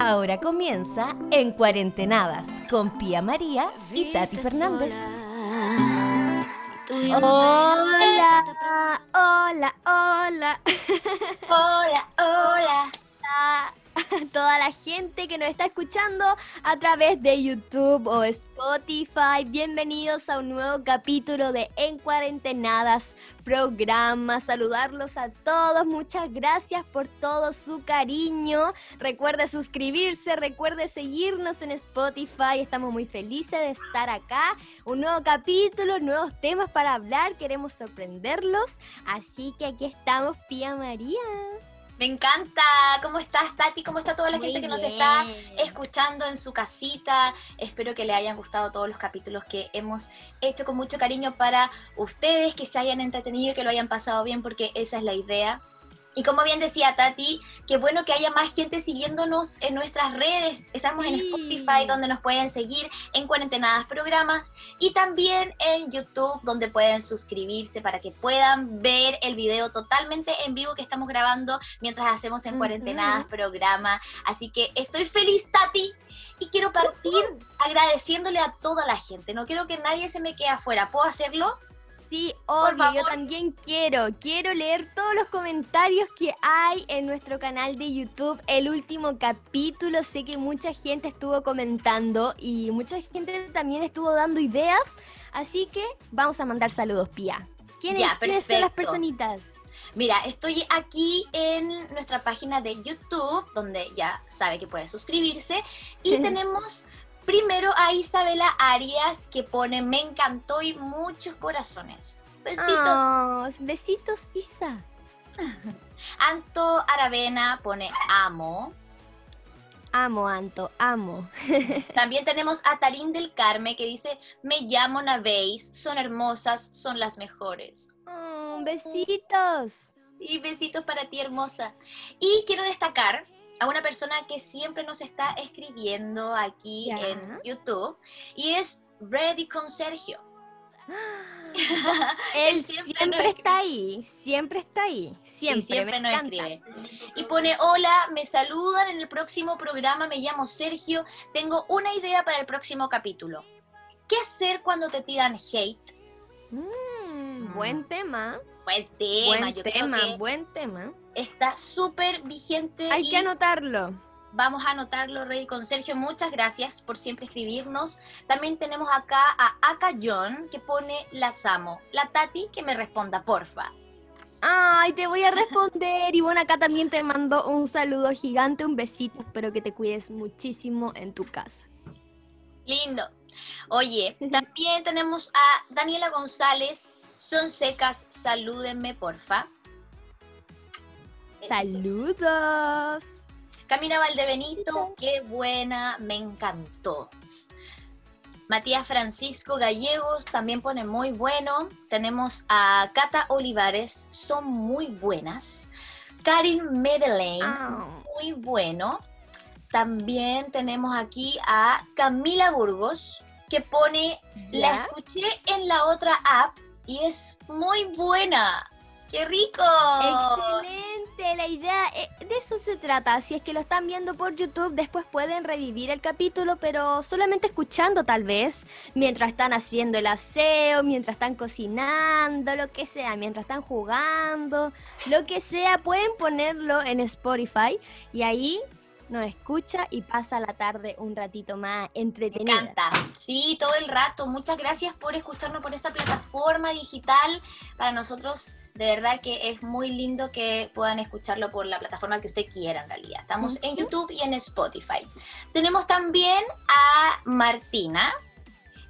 Ahora comienza En Cuarentenadas con Pía María y Tati Fernández. Hola, hola, hola. Hola, hola. Toda la gente que nos está escuchando a través de YouTube o Spotify, bienvenidos a un nuevo capítulo de En Cuarentenadas programa. Saludarlos a todos, muchas gracias por todo su cariño. Recuerde suscribirse, recuerde seguirnos en Spotify. Estamos muy felices de estar acá. Un nuevo capítulo, nuevos temas para hablar. Queremos sorprenderlos. Así que aquí estamos, Pía María. Me encanta. ¿Cómo estás, Tati? ¿Cómo está toda la gente que nos está escuchando en su casita? Espero que le hayan gustado todos los capítulos que hemos hecho con mucho cariño para ustedes, que se hayan entretenido y que lo hayan pasado bien, porque esa es la idea y como bien decía Tati, qué bueno que haya más gente siguiéndonos en nuestras redes. Estamos en Spotify, donde nos pueden seguir en Cuarentenadas Programas. Y también en YouTube, donde pueden suscribirse para que puedan ver el video totalmente en vivo que estamos grabando mientras hacemos en Cuarentenadas Programa. Así que estoy feliz, Tati. Y quiero partir agradeciéndole a toda la gente. No quiero que nadie se me quede afuera. ¿Puedo hacerlo? Sí, obvio, yo también quiero. Quiero leer todos los comentarios que hay en nuestro canal de YouTube. El último capítulo, sé que mucha gente estuvo comentando y mucha gente también estuvo dando ideas. Así que vamos a mandar saludos, Pía. ¿Quiénes, ¿quiénes son las personitas? Mira, estoy aquí en nuestra página de YouTube, donde ya sabe que puede suscribirse. Y tenemos Primero a Isabela Arias que pone me encantó y muchos corazones. Besitos. Oh, besitos, Isa. Anto Aravena pone amo. Amo, Anto, amo. También tenemos a Tarín del Carme que dice, me llamo Naveis, son hermosas, son las mejores. Oh, besitos. Y besitos para ti, hermosa. Y quiero destacar a una persona que siempre nos está escribiendo aquí en YouTube y es Ready con Sergio. Él siempre, está ahí, siempre está ahí, siempre, siempre nos escribe. Y pone, hola, me saludan en el próximo programa, me llamo Sergio, tengo una idea para el próximo capítulo. ¿Qué hacer cuando te tiran hate? Mm, buen tema. Buen tema, buen tema, buen tema está súper vigente. Hay que anotarlo. Vamos a anotarlo, Rey, con Sergio. Muchas gracias por siempre escribirnos. También tenemos acá a Aka John, que pone las amo. La Tati, que me responda, porfa. Ay, te voy a responder. Y bueno, acá también te mando un saludo gigante, un besito. Espero que te cuides muchísimo en tu casa. Lindo. Oye, también tenemos a Daniela González. Son secas, salúdenme, porfa. Saludos. Camila Valdebenito, qué buena, me encantó. Matías Francisco Gallegos también pone muy bueno. Tenemos a Cata Olivares, son muy buenas. Karin Medellín, ah. muy bueno. También tenemos aquí a Camila Burgos, que pone, la escuché en la otra app y es muy buena. ¡Qué rico! Excelente, la idea eh, de eso se trata. Si es que lo están viendo por YouTube, después pueden revivir el capítulo, pero solamente escuchando tal vez, mientras están haciendo el aseo, mientras están cocinando, lo que sea, mientras están jugando, lo que sea, pueden ponerlo en Spotify y ahí nos escucha y pasa la tarde un ratito más entretenida. Me encanta. Sí, todo el rato. Muchas gracias por escucharnos por esa plataforma digital. Para nosotros de verdad que es muy lindo que puedan escucharlo por la plataforma que usted quiera en realidad. Estamos en YouTube y en Spotify. Tenemos también a Martina,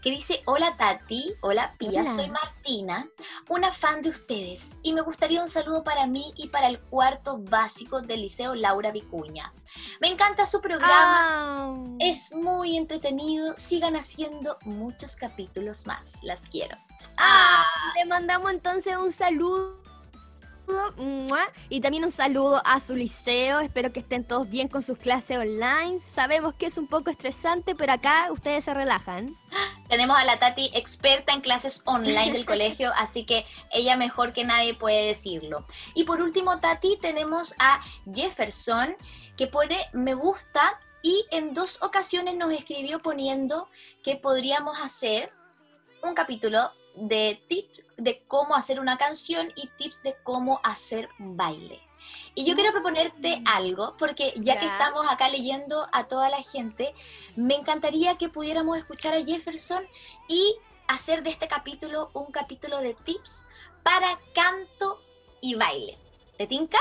que dice, hola Tati, hola Pía, soy Martina, una fan de ustedes y me gustaría un saludo para mí y para el cuarto básico del Liceo Laura Vicuña. Me encanta su programa, es muy entretenido, sigan haciendo muchos capítulos más, las quiero. Ah, le mandamos entonces un saludo y también un saludo a su liceo. Espero que estén todos bien con sus clases online. Sabemos que es un poco estresante, pero acá ustedes se relajan. Tenemos a la Tati experta en clases online del colegio, así que ella mejor que nadie puede decirlo. Y por último, Tati, tenemos a Jefferson que pone me gusta y en dos ocasiones nos escribió poniendo que podríamos hacer un capítulo de tips de cómo hacer una canción y tips de cómo hacer baile. Y yo quiero proponerte mm. algo, porque ya, que estamos acá leyendo a toda la gente, me encantaría que pudiéramos escuchar a Jefferson y hacer de este capítulo un capítulo de tips para canto y baile. ¿Te tinca?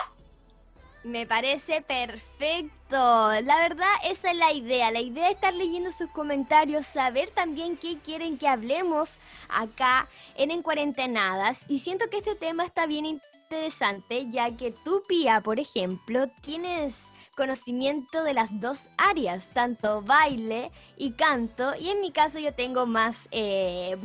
Me parece perfecto. La verdad, esa es la idea. La idea es estar leyendo sus comentarios, saber también qué quieren que hablemos acá en En Cuarentenadas. Y siento que este tema está bien interesante, ya que tú, Pía, por ejemplo, tienes conocimiento de las dos áreas, tanto baile y canto. Y en mi caso yo tengo más... Eh,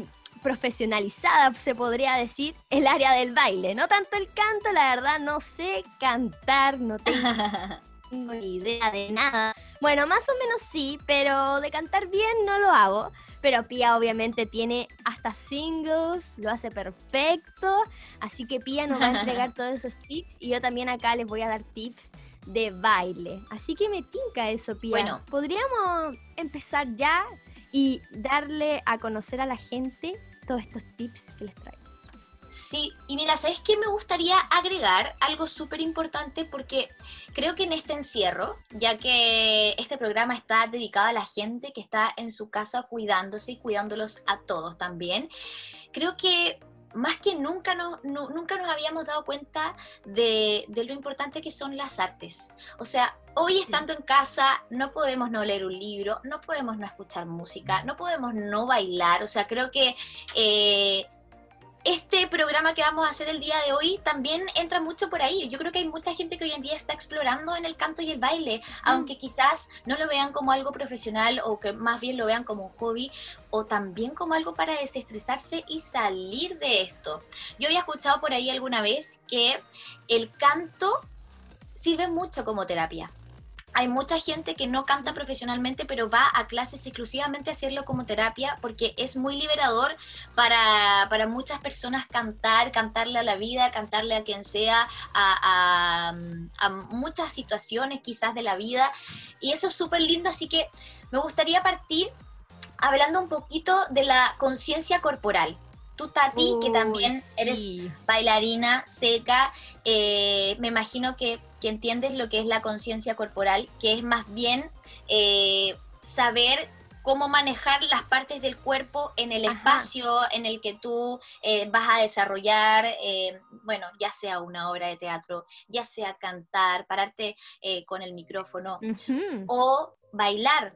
profesionalizada, se podría decir, el área del baile. No tanto el canto, la verdad, no sé cantar, no tengo ni idea de nada. Bueno, más o menos sí, pero de cantar bien no lo hago. Pero Pia obviamente tiene hasta singles, lo hace perfecto. Así que Pia nos va a entregar todos esos tips y yo también acá les voy a dar tips de baile. Así que me tinca eso, Pia. Bueno, podríamos empezar ya y darle a conocer a la gente todos estos tips que les traigo. Sí, y mira, ¿sabes qué me gustaría agregar? Algo súper importante porque creo que en este encierro, ya que este programa está dedicado a la gente que está en su casa cuidándose y cuidándolos a todos también, creo que más que nunca, no, nunca nos habíamos dado cuenta de, lo importante que son las artes. O sea, hoy estando en casa no podemos no leer un libro, no podemos no escuchar música, no podemos no bailar. O sea, creo que... Eh, este programa que vamos a hacer el día de hoy también entra mucho por ahí. Yo creo que hay mucha gente que hoy en día está explorando en el canto y el baile, mm. aunque quizás no lo vean como algo profesional o que más bien lo vean como un hobby o también como algo para desestresarse y salir de esto. Yo había escuchado por ahí alguna vez que el canto sirve mucho como terapia hay mucha gente que no canta profesionalmente, pero va a clases exclusivamente a hacerlo como terapia porque es muy liberador para, muchas personas cantar, cantarle a la vida, cantarle a quien sea, a, muchas situaciones quizás de la vida. Y eso es súper lindo, así que me gustaría partir hablando un poquito de la conciencia corporal. Tú, Tati, que también eres bailarina seca, eh, me imagino que que entiendes lo que es la conciencia corporal, que es más bien eh, saber cómo manejar las partes del cuerpo en el espacio en el que tú eh, vas a desarrollar, eh, bueno, ya sea una obra de teatro, ya sea cantar, pararte con el micrófono o bailar,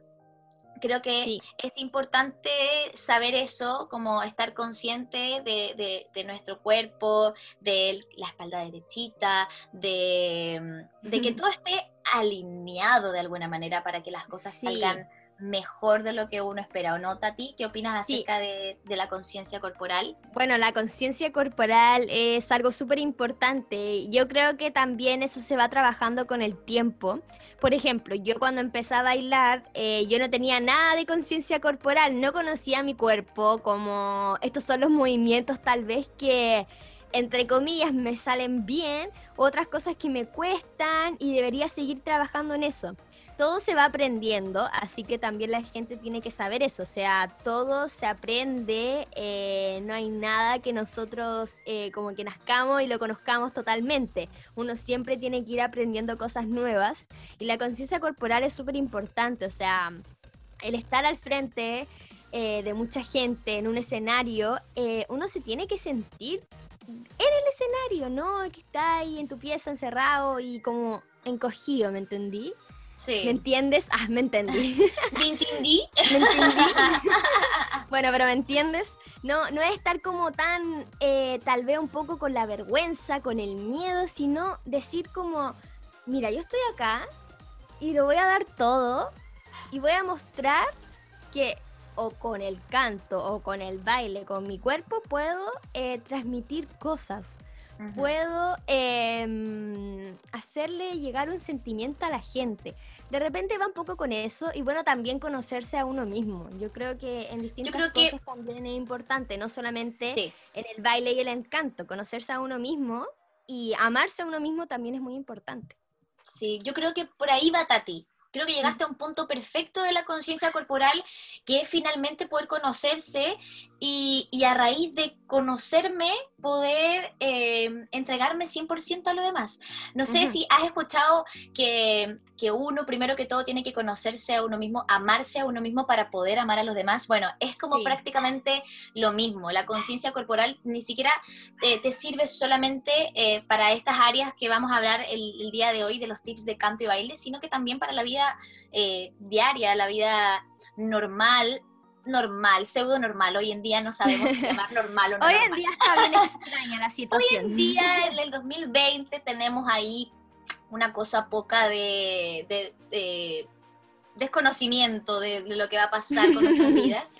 Creo que es importante saber eso, como estar consciente de, nuestro cuerpo, de la espalda derechita, de, de que todo esté alineado de alguna manera para que las cosas salgan mejor de lo que uno espera, ¿o no, Tati? ¿Qué opinas acerca de, la conciencia corporal? Bueno, la conciencia corporal es algo súper importante. Yo creo que también eso se va trabajando con el tiempo. Por ejemplo, yo cuando empecé a bailar, eh, yo no tenía nada de conciencia corporal, no conocía mi cuerpo, como estos son los movimientos tal vez que entre comillas, me salen bien, otras cosas que me cuestan y debería seguir trabajando en eso. Todo se va aprendiendo, así que también la gente tiene que saber eso, o sea, todo se aprende, eh, no hay nada que nosotros eh, como que nazcamos y lo conozcamos totalmente, uno siempre tiene que ir aprendiendo cosas nuevas y la conciencia corporal es súper importante, o sea, el estar al frente eh, de mucha gente en un escenario, uno se tiene que sentir en el escenario, ¿no? Que está ahí en tu pieza encerrado y como encogido, ¿me entendí? ¿Me entiendes? Ah, me entendí. ¿Me entendí? ¿Me entendí? bueno, pero ¿me entiendes? No, no es estar como tan, eh, tal vez un poco con la vergüenza, con el miedo, sino decir como, mira, yo estoy acá y lo voy a dar todo y voy a mostrar que o con el canto o con el baile, con mi cuerpo puedo eh, transmitir cosas. puedo em, hacerle llegar un sentimiento a la gente. De repente va un poco con eso y bueno, también conocerse a uno mismo. Yo creo que en distintas cosas también es importante, no solamente en el baile y el encanto, conocerse a uno mismo y amarse a uno mismo también es muy importante. Sí, yo creo que por ahí va Tati. Creo que llegaste a un punto perfecto de la conciencia corporal, que es finalmente poder conocerse y, y a raíz de conocerme, poder eh, entregarme 100% a lo demás. No sé si has escuchado que, que, uno, primero que todo, tiene que conocerse a uno mismo, amarse a uno mismo para poder amar a los demás. Bueno, es como prácticamente lo mismo. La conciencia corporal ni siquiera eh, te sirve solamente eh, para estas áreas que vamos a hablar el, el, día de hoy, de los tips de canto y baile, sino que también para la vida diaria, la vida normal, normal, pseudo normal. Hoy en día no sabemos si llamar normal o no. Hoy en día está bien extraña la situación. Hoy en día, en el 2020, tenemos ahí una cosa poca de, desconocimiento de, lo que va a pasar con nuestras vidas.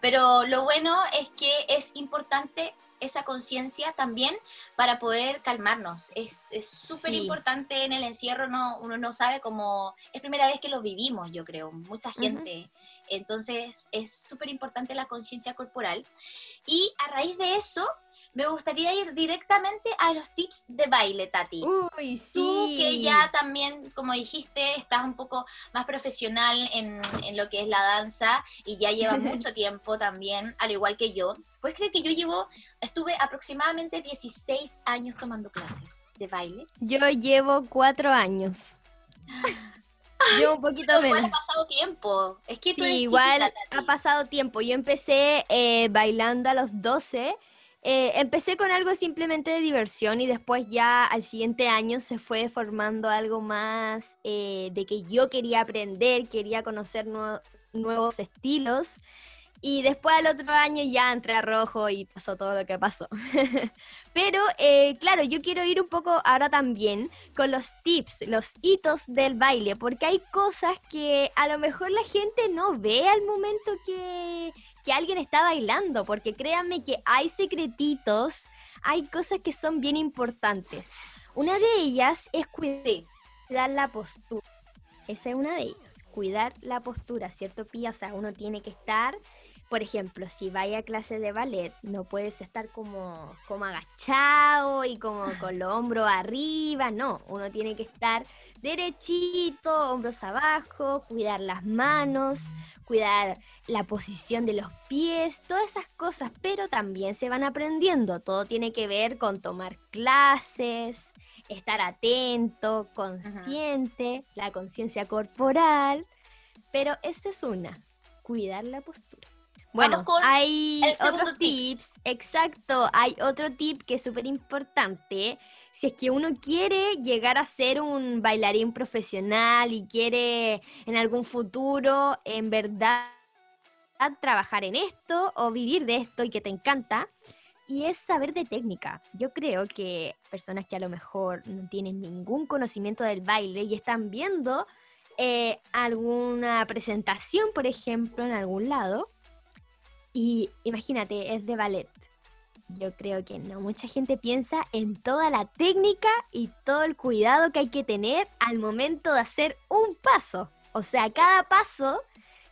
Pero lo bueno es que es importante esa conciencia también para poder calmarnos. Es súper importante en el encierro, no, uno no sabe cómo, es primera vez que lo vivimos, yo creo, mucha gente. Entonces es súper importante la conciencia corporal. Y a raíz de eso, me gustaría ir directamente a los tips de baile, Tati. Uy, sí. Tú que ya también, como dijiste, estás un poco más profesional en, en lo que es la danza y ya llevas mucho tiempo también, al igual que yo. ¿Puedes creer que yo llevo, estuve aproximadamente 16 años tomando clases de baile? Yo llevo cuatro años. Llevo un poquito menos. ha pasado tiempo. Es que tú igual ha pasado tiempo. Yo empecé eh, bailando a los 12. Eh, empecé con algo simplemente de diversión y después ya al siguiente año se fue formando algo más eh, de que yo quería aprender, quería conocer nuevos estilos. Y después al otro año ya entré a rojo y pasó todo lo que pasó. Pero eh, claro, yo quiero ir un poco ahora también con los tips, los hitos del baile, porque hay cosas que a lo mejor la gente no ve al momento que, que alguien está bailando, porque créanme que hay secretitos, hay cosas que son bien importantes. Una de ellas es cuidar la postura. Esa es una de ellas cuidar la postura, ¿cierto, Pía? O sea, uno tiene que estar por ejemplo, si vaya a clase de ballet, no puedes estar como, como agachado y como con los hombros arriba, no, uno tiene que estar derechito, hombros abajo, cuidar las manos, cuidar la posición de los pies, todas esas cosas, pero también se van aprendiendo, todo tiene que ver con tomar clases, estar atento, consciente, la conciencia corporal, pero esta es una, cuidar la postura. Bueno, hay otros tips. Exacto, hay otro tip que es súper importante. Si es que uno quiere llegar a ser un bailarín profesional y quiere en algún futuro, en verdad, trabajar en esto o vivir de esto y que te encanta, y es saber de técnica. Yo creo que personas que a lo mejor no tienen ningún conocimiento del baile y están viendo eh, alguna presentación, por ejemplo, en algún lado, y imagínate, es de ballet. Yo creo que no mucha gente piensa en toda la técnica y todo el cuidado que hay que tener al momento de hacer un paso. O sea, cada paso,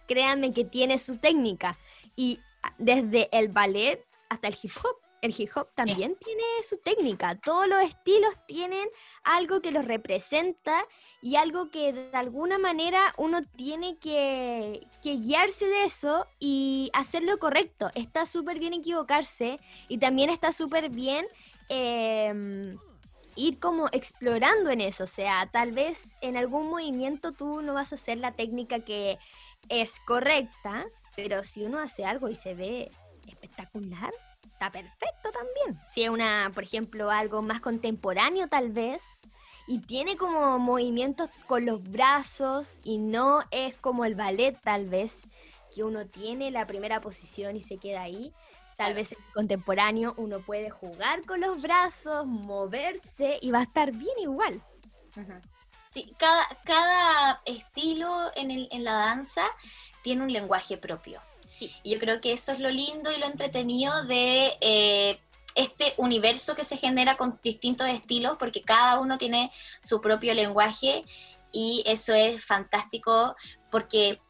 créanme que tiene su técnica. Y desde el ballet hasta el hip hop el hip hop también tiene su técnica. Todos los estilos tienen algo que los representa y algo que de alguna manera uno tiene que, guiarse de eso y hacerlo correcto. Está súper bien equivocarse y también está súper bien em, ir como explorando en eso. O sea, tal vez en algún movimiento tú no vas a hacer la técnica que es correcta, pero si uno hace algo y se ve espectacular, está perfecto también. Si es una, por ejemplo, algo más contemporáneo tal vez, y tiene como movimientos con los brazos y no es como el ballet tal vez, que uno tiene la primera posición y se queda ahí. Tal vez en contemporáneo uno puede jugar con los brazos, moverse y va a estar bien igual. Sí, cada, cada estilo en, el, en la danza tiene un lenguaje propio. Y yo creo que eso es lo lindo y lo entretenido de, eh, este universo que se genera con distintos estilos, porque cada uno tiene su propio lenguaje y eso es fantástico porque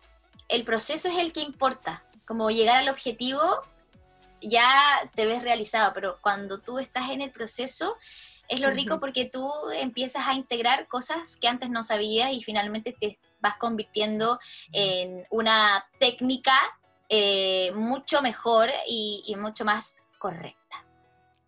el proceso es el que importa, como llegar al objetivo ya te ves realizado, pero cuando tú estás en el proceso es lo rico porque tú empiezas a integrar cosas que antes no sabías y finalmente te vas convirtiendo en una técnica eh, mucho mejor y, mucho más correcta.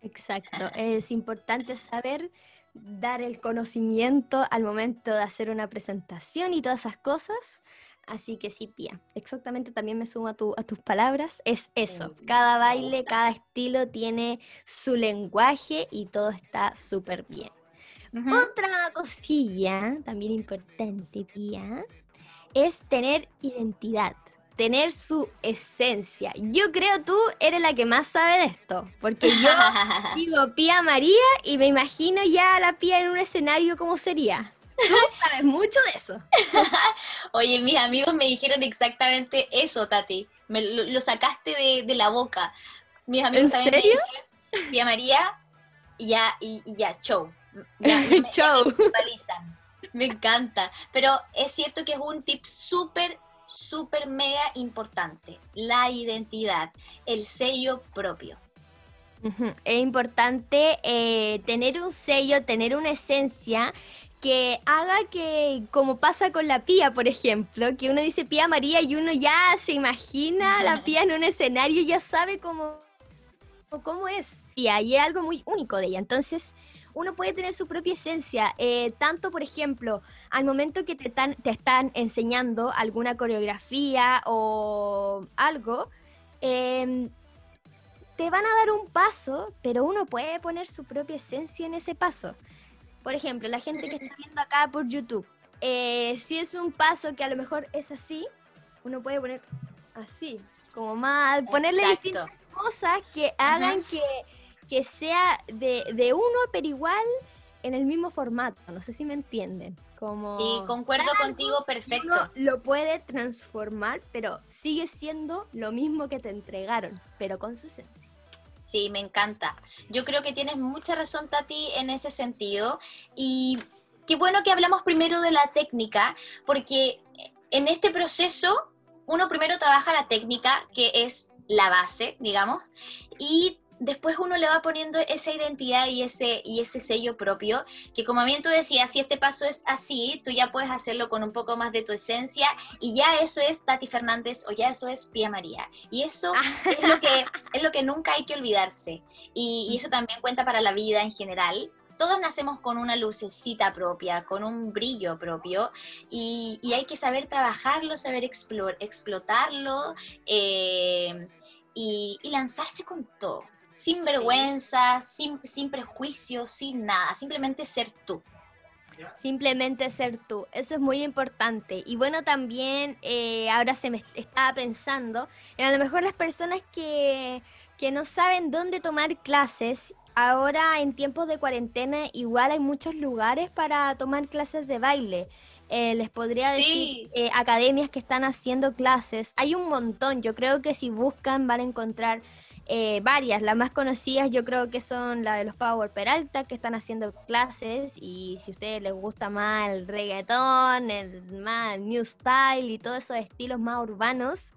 Exacto, es importante saber dar el conocimiento al momento de hacer una presentación y todas esas cosas. Así que sí, Pía, exactamente también me sumo a, a tus palabras. Es eso, cada baile, cada estilo tiene su lenguaje y todo está súper bien. Otra cosilla también importante, Pía, es tener identidad tener su esencia. Yo creo tú eres la que más sabe de esto, porque yo digo Pía María y me imagino ya a la Pía en un escenario como sería. Tú sabes mucho de eso. Oye, mis amigos me dijeron exactamente eso, Tati. Me lo, sacaste de, la boca. Mis amigos ¿En serio? me Pía María, y ya, y, ya, show. show. me encanta. Pero es cierto que es un tip súper súper mega importante, la identidad, el sello propio. Es importante eh, tener un sello, tener una esencia que haga que, como pasa con la pía, por ejemplo, que uno dice pía María y uno ya se imagina la pía en un escenario y ya sabe cómo, cómo es y es algo muy único de ella. Entonces, uno puede tener su propia esencia. Eh, tanto, por ejemplo, al momento que te, te están enseñando alguna coreografía o algo, em, te van a dar un paso, pero uno puede poner su propia esencia en ese paso. Por ejemplo, la gente que está viendo acá por YouTube, eh, si es un paso que a lo mejor es así, uno puede poner así, como más, ponerle distintas cosas que hagan que que sea de, uno, pero igual en el mismo formato. No sé si me entienden. Como y concuerdo contigo perfecto. lo puede transformar, pero sigue siendo lo mismo que te entregaron, pero con su esencia. Sí, me encanta. Yo creo que tienes mucha razón, Tati, en ese sentido. Y qué bueno que hablamos primero de la técnica, porque en este proceso uno primero trabaja la técnica, que es la base, digamos, y después uno le va poniendo esa identidad y ese, y ese sello propio, que como bien tú decías, si este paso es así, tú ya puedes hacerlo con un poco más de tu esencia y ya eso es Tati Fernández o ya eso es Pía María. Y eso es, lo que, es lo que nunca hay que olvidarse. Y, eso también cuenta para la vida en general. Todos nacemos con una lucecita propia, con un brillo propio, y, hay que saber trabajarlo, saber explotarlo eh, y lanzarse con todo sin vergüenza, sin, sin prejuicios, sin nada, simplemente ser tú. Simplemente ser tú, eso es muy importante. Y bueno, también eh, ahora se me estaba pensando, en a lo mejor las personas que, que no saben dónde tomar clases, ahora en tiempos de cuarentena igual hay muchos lugares para tomar clases de baile. Eh, les podría decir eh, academias que están haciendo clases. Hay un montón, yo creo que si buscan van a encontrar eh, varias, las más conocidas yo creo que son la de los Power Peralta, que están haciendo clases y si a ustedes les gusta más el reggaetón, el más new style y todos esos estilos más urbanos,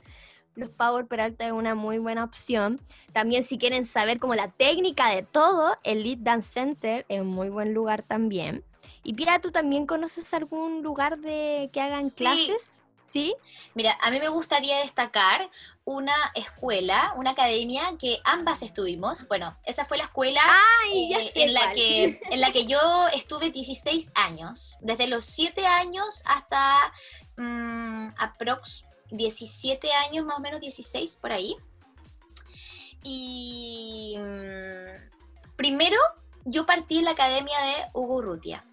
los Power Peralta es una muy buena opción. También si quieren saber como la técnica de todo, el Lead Dance Center es un muy buen lugar también. Y Pia, ¿tú también conoces algún lugar de que hagan clases? ¿Sí? Mira, a mí me gustaría destacar una escuela, una academia que ambas estuvimos. Bueno, esa fue la escuela eh, en, la que, en la que yo estuve 16 años, desde los 7 años hasta um, aprox 17 años, más o menos 16 por ahí. Y mm, primero yo partí en la academia de Hugo Rutia.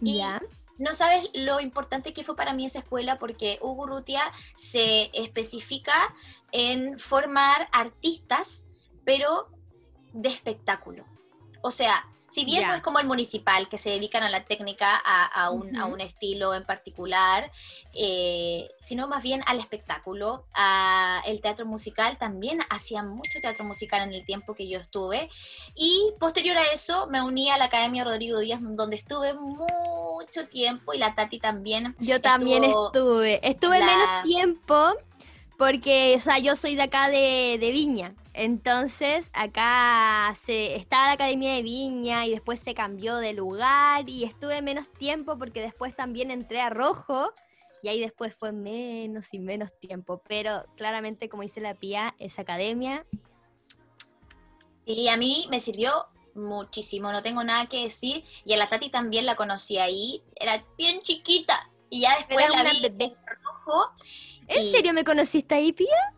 ¿Ya? no sabes lo importante que fue para mí esa escuela porque Hugo Rutia se especifica en formar artistas, pero de espectáculo. O sea, Si bien no es como el municipal, que se dedican a la técnica, a, un, a un, estilo en particular, eh, sino más bien al espectáculo, a el teatro musical, también hacían mucho teatro musical en el tiempo que yo estuve. Y posterior a eso me uní a la Academia Rodrigo Díaz, donde estuve mucho tiempo, y la Tati también. Yo también estuve, estuve menos tiempo, porque, o sea, yo soy de acá de, de Viña. Entonces, acá se, estaba la Academia de Viña y después se cambió de lugar y estuve menos tiempo porque después también entré a Rojo y ahí después fue menos y menos tiempo. Pero claramente, como dice la Pía, esa academia. Sí, a mí me sirvió muchísimo, no tengo nada que decir. Y a la Tati también la conocí ahí, era bien chiquita. Y ya después la vi en rojo. ¿En serio me conociste ahí, Pía?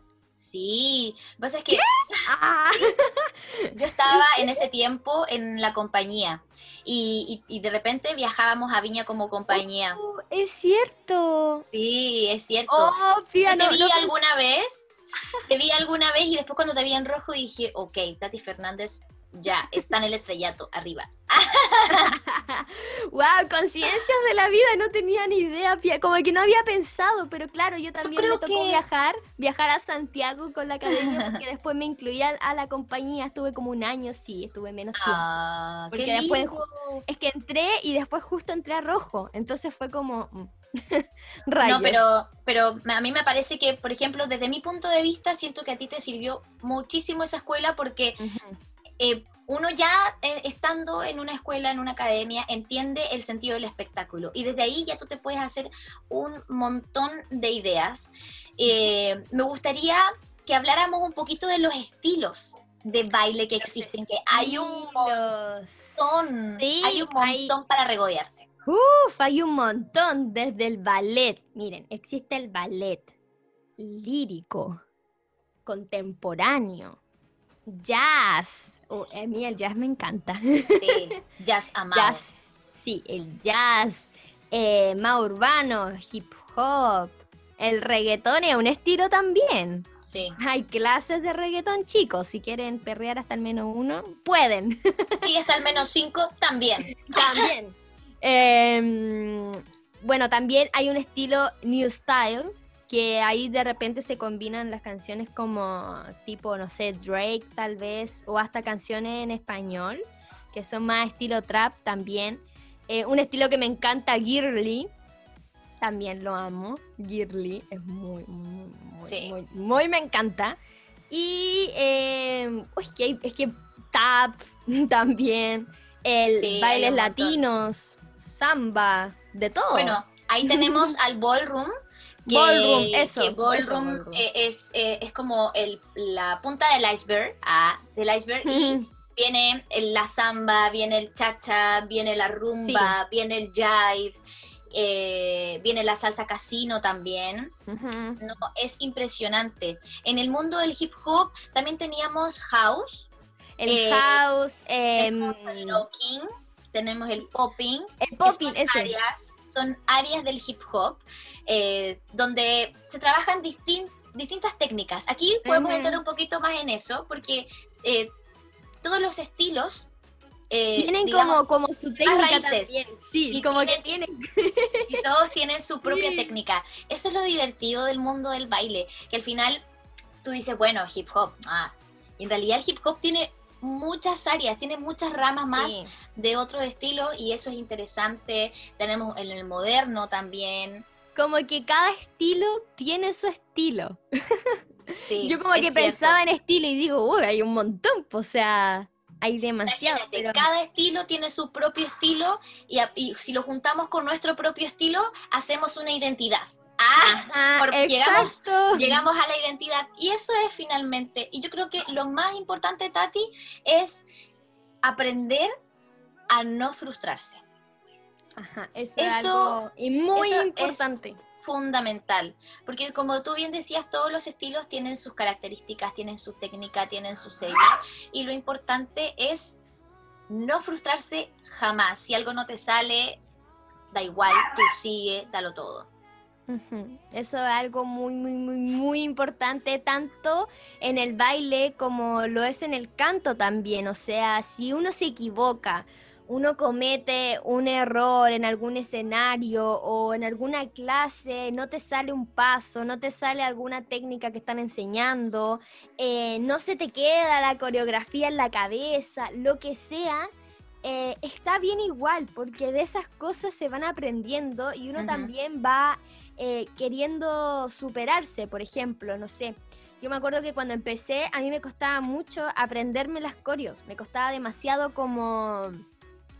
Sí, lo que pasa es que ah. yo estaba en ese tiempo en la compañía y, de repente viajábamos a Viña como compañía. Oh, es cierto. Sí, es cierto. Oh, te vi alguna vez, te vi alguna vez y después cuando te vi en rojo dije, ok, Tati Fernández ya, está en el estrellato, arriba. wow, conciencias de la vida, no tenía ni idea, como que no había pensado, pero claro, yo también me tocó viajar, viajar a Santiago con la academia, porque después me incluía a la compañía, estuve como un año, sí, estuve menos tiempo. Ah, porque después es que entré y después justo entré a rojo, entonces fue como mm, No, pero, pero a mí me parece que, por ejemplo, desde mi punto de vista, siento que a ti te sirvió muchísimo esa escuela porque eh, uno ya eh, estando en una escuela, en una academia, entiende el sentido del espectáculo y desde ahí ya tú te puedes hacer un montón de ideas. Eh, me gustaría que habláramos un poquito de los estilos de baile que existen, que hay un montón, hay un montón para regodearse. Uf, hay un montón, desde el ballet, miren, existe el ballet lírico, contemporáneo, jazz. Oh, a mí el jazz me encanta. Sí, jazz amado. sí, el jazz, eh, más urbano, hip hop, el reggaetón es un estilo también. Sí. Hay clases de reggaetón, chicos. Si quieren perrear hasta el menos uno, pueden. Y hasta el menos cinco, también. También. Em, bueno, también hay un estilo New Style, que ahí de repente se combinan las canciones como tipo, no sé, Drake tal vez, o hasta canciones en español, que son más estilo trap también. Eh, un estilo que me encanta, Girly, también lo amo. Girly es muy, muy, muy, muy, me encanta. Y eh, es, que, es que tap también, el bailes latinos, samba, de todo. Bueno, ahí tenemos al ballroom, ballroom, eso. ballroom, eh, Es, eh, es, como el, la punta del iceberg, ah, del iceberg, y viene la samba, viene el cha-cha, viene la rumba, viene el jive, eh, viene la salsa casino también. no, es impresionante. En el mundo del hip hop también teníamos house. El house, el em, locking, tenemos el popping. El popping, son áreas, son áreas del hip hop eh, donde se trabajan distintas técnicas. Aquí podemos entrar un poquito más en eso, porque eh, todos los estilos eh, tienen como, como su técnica también. Sí, y como que tienen. Y todos tienen su propia técnica. Eso es lo divertido del mundo del baile, que al final tú dices, bueno, hip hop. Ah, en realidad el hip hop tiene muchas áreas, tiene muchas ramas más de otro estilo y eso es interesante. Tenemos en el moderno también como que cada estilo tiene su estilo. Yo como que pensaba en estilo y digo, uy, hay un montón, o sea, hay demasiado. Cada estilo tiene su propio estilo y, si lo juntamos con nuestro propio estilo, hacemos una identidad. Ah, porque llegamos, llegamos a la identidad. Y eso es finalmente, y yo creo que lo más importante, Tati, es aprender a no frustrarse. Ajá, eso, es algo y muy importante. fundamental, porque como tú bien decías, todos los estilos tienen sus características, tienen su técnica, tienen su sello, y lo importante es no frustrarse jamás. Si algo no te sale, da igual, tú sigue, dalo todo. Eso es algo muy, muy, muy, muy importante, tanto en el baile como lo es en el canto también. O sea, si uno se equivoca uno comete un error en algún escenario o en alguna clase, no te sale un paso, no te sale alguna técnica que están enseñando, eh, no se te queda la coreografía en la cabeza, lo que sea, eh, está bien igual, porque de esas cosas se van aprendiendo y uno también va eh, queriendo superarse, por ejemplo, no sé. Yo me acuerdo que cuando empecé a mí me costaba mucho aprenderme las coreos, me costaba demasiado como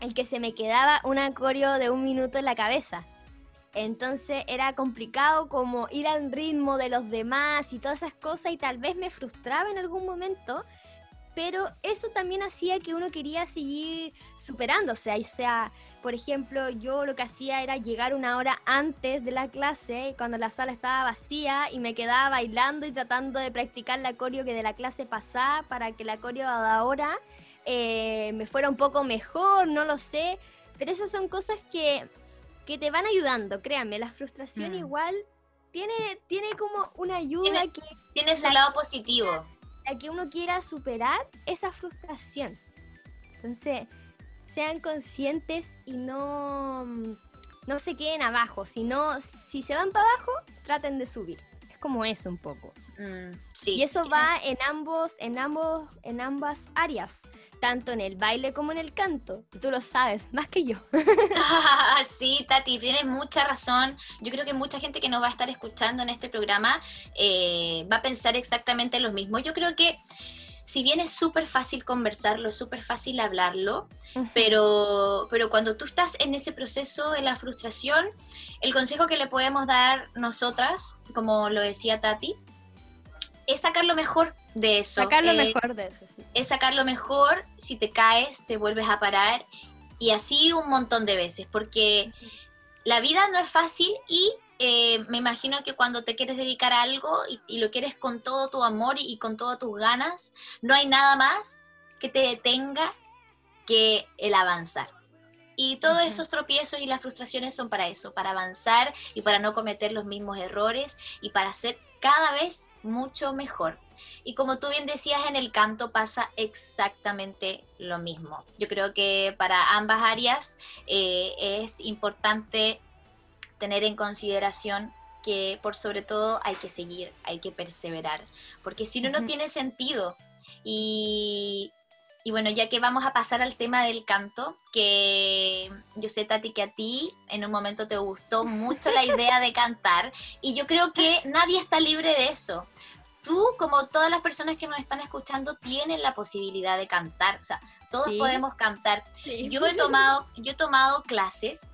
el que se me quedaba un coreo de un minuto en la cabeza. Entonces era complicado como ir al ritmo de los demás y todas esas cosas y tal vez me frustraba en algún momento, pero eso también hacía que uno quería seguir superándose. O sea, por ejemplo, yo lo que hacía era llegar una hora antes de la clase, cuando la sala estaba vacía, y me quedaba bailando y tratando de practicar la coreo que de la clase pasaba para que la coreo de ahora eh, me fuera un poco mejor, no lo sé. Pero esas son cosas que, que te van ayudando, créanme. La frustración mm. igual tiene, tiene como una ayuda que... Tiene su lado positivo. A que uno quiera superar esa frustración. Entonces, sean conscientes y no, no se queden abajo, sino si se van para abajo, traten de subir. Es como eso un poco. Mm, y eso va en ambos, en ambos, en ambas áreas, tanto en el baile como en el canto. Y tú lo sabes, más que yo. sí, Tati, tienes mucha razón. Yo creo que mucha gente que nos va a estar escuchando en este programa eh, va a pensar exactamente lo mismo. Yo creo que si bien es súper fácil conversarlo, es súper fácil hablarlo, pero, pero cuando tú estás en ese proceso de la frustración, el consejo que le podemos dar nosotras, como lo decía Tati, es sacar lo mejor de eso. Sacar lo eh, mejor de eso, sí. Es sacar lo mejor, si te caes, te vuelves a parar y así un montón de veces, porque la vida no es fácil y eh, me imagino que cuando te quieres dedicar a algo y, lo quieres con todo tu amor y, con todas tus ganas, no hay nada más que te detenga que el avanzar. Y todos esos tropiezos y las frustraciones son para eso, para avanzar y para no cometer los mismos errores y para ser cada vez mucho mejor. Y como tú bien decías, en el canto pasa exactamente lo mismo. Yo creo que para ambas áreas eh, es importante tener en consideración que por sobre todo hay que seguir, hay que perseverar, porque si no, no tiene sentido. Y, y bueno, ya que vamos a pasar al tema del canto, que yo sé, Tati, que a ti en un momento te gustó mucho la idea de cantar, y yo creo que nadie está libre de eso. Tú, como todas las personas que nos están escuchando, tienen la posibilidad de cantar, o sea, todos podemos cantar. Yo, he tomado, yo he tomado clases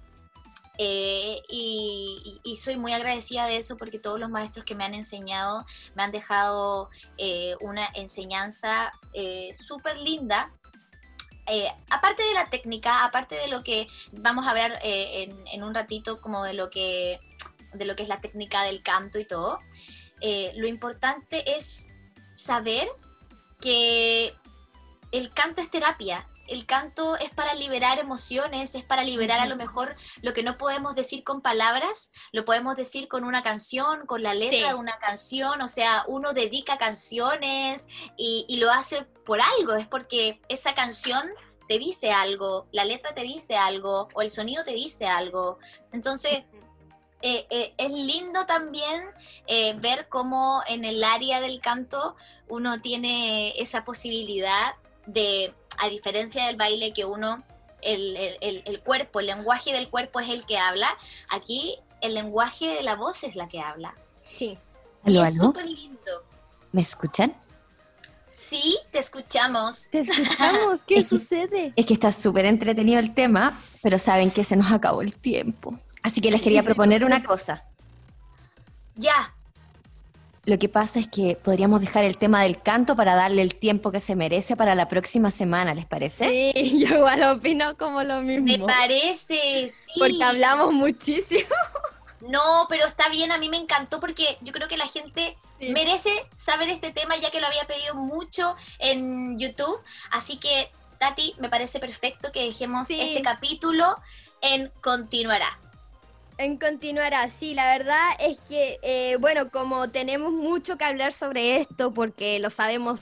eh, y, soy muy agradecida de eso porque todos los maestros que me han enseñado me han dejado eh, una enseñanza eh, súper linda. aparte de la técnica, aparte de lo que vamos a hablar en, un ratito como de lo que de lo que es la técnica del canto y todo, lo importante es saber que el canto es terapia el canto es para liberar emociones, es para liberar a lo mejor lo que no podemos decir con palabras, lo podemos decir con una canción, con la letra de una canción, o sea, uno dedica canciones y, lo hace por algo, es porque esa canción te dice algo, la letra te dice algo o el sonido te dice algo. Entonces, eh, eh, es lindo también eh, ver cómo en el área del canto uno tiene esa posibilidad de a diferencia del baile que uno, el, cuerpo, el lenguaje del cuerpo es el que habla, aquí el lenguaje de la voz es la que habla. Sí. Y es súper lindo. ¿Me escuchan? Sí, te escuchamos. Te escuchamos. ¿Qué sucede? es que está súper entretenido el tema, pero saben que se nos acabó el tiempo. Así que les quería proponer una cosa. Ya, lo que pasa es que podríamos dejar el tema del canto para darle el tiempo que se merece para la próxima semana, ¿les parece? Sí, yo igual opino como lo mismo. Me parece, sí. Porque hablamos muchísimo. No, pero está bien, a mí me encantó porque yo creo que la gente merece saber este tema ya que lo había pedido mucho en YouTube. Así que, Tati, me parece perfecto que dejemos este capítulo en Continuará en continuar así. La verdad es que, eh, bueno, como tenemos mucho que hablar sobre esto, porque lo sabemos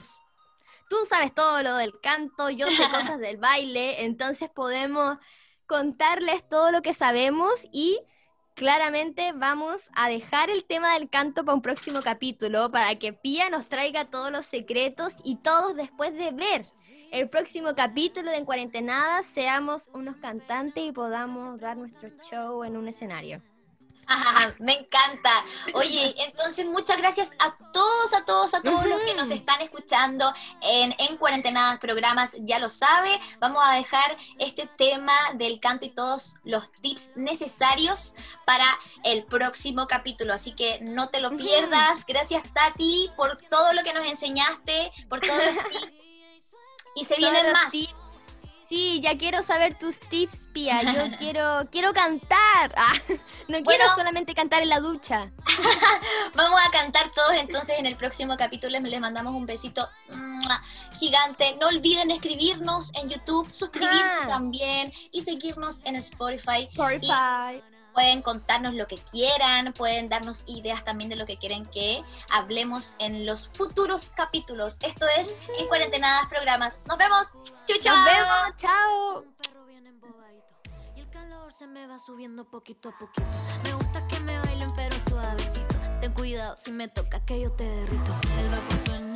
tú sabes todo lo del canto, yo sé cosas del baile, entonces podemos contarles todo lo que sabemos y claramente vamos a dejar el tema del canto para un próximo capítulo, para que Pía nos traiga todos los secretos y todos después de ver el próximo capítulo de En Cuarentenada seamos unos cantantes y podamos dar nuestro show en un escenario. me encanta. Oye, entonces muchas gracias a todos, a todos, a todos los que nos están escuchando en, en Cuarentenadas Programas, ya lo sabe. Vamos a dejar este tema del canto y todos los tips necesarios para el próximo capítulo. Así que no te lo pierdas. Gracias, Tati, por todo lo que nos enseñaste, por todos los tips. Y se vienen más. Sí, ya quiero saber tus tips, Pia. Yo quiero, quiero cantar. Ah, no quiero solamente cantar en la ducha. Vamos a cantar todos entonces en el próximo capítulo. Les mandamos un besito gigante. No olviden escribirnos en YouTube, suscribirse también y seguirnos en Spotify. Spotify. Pueden contarnos lo que quieran, pueden darnos ideas también de lo que quieren que hablemos en los futuros capítulos. Esto es En Cuarentenadas Programas. Nos vemos. Chau, chau. Nos vemos. Chao. Se me va subiendo poquito a poquito. Me gusta que me bailen pero suavecito. Ten cuidado si me toca que yo te derrito. El vapor suena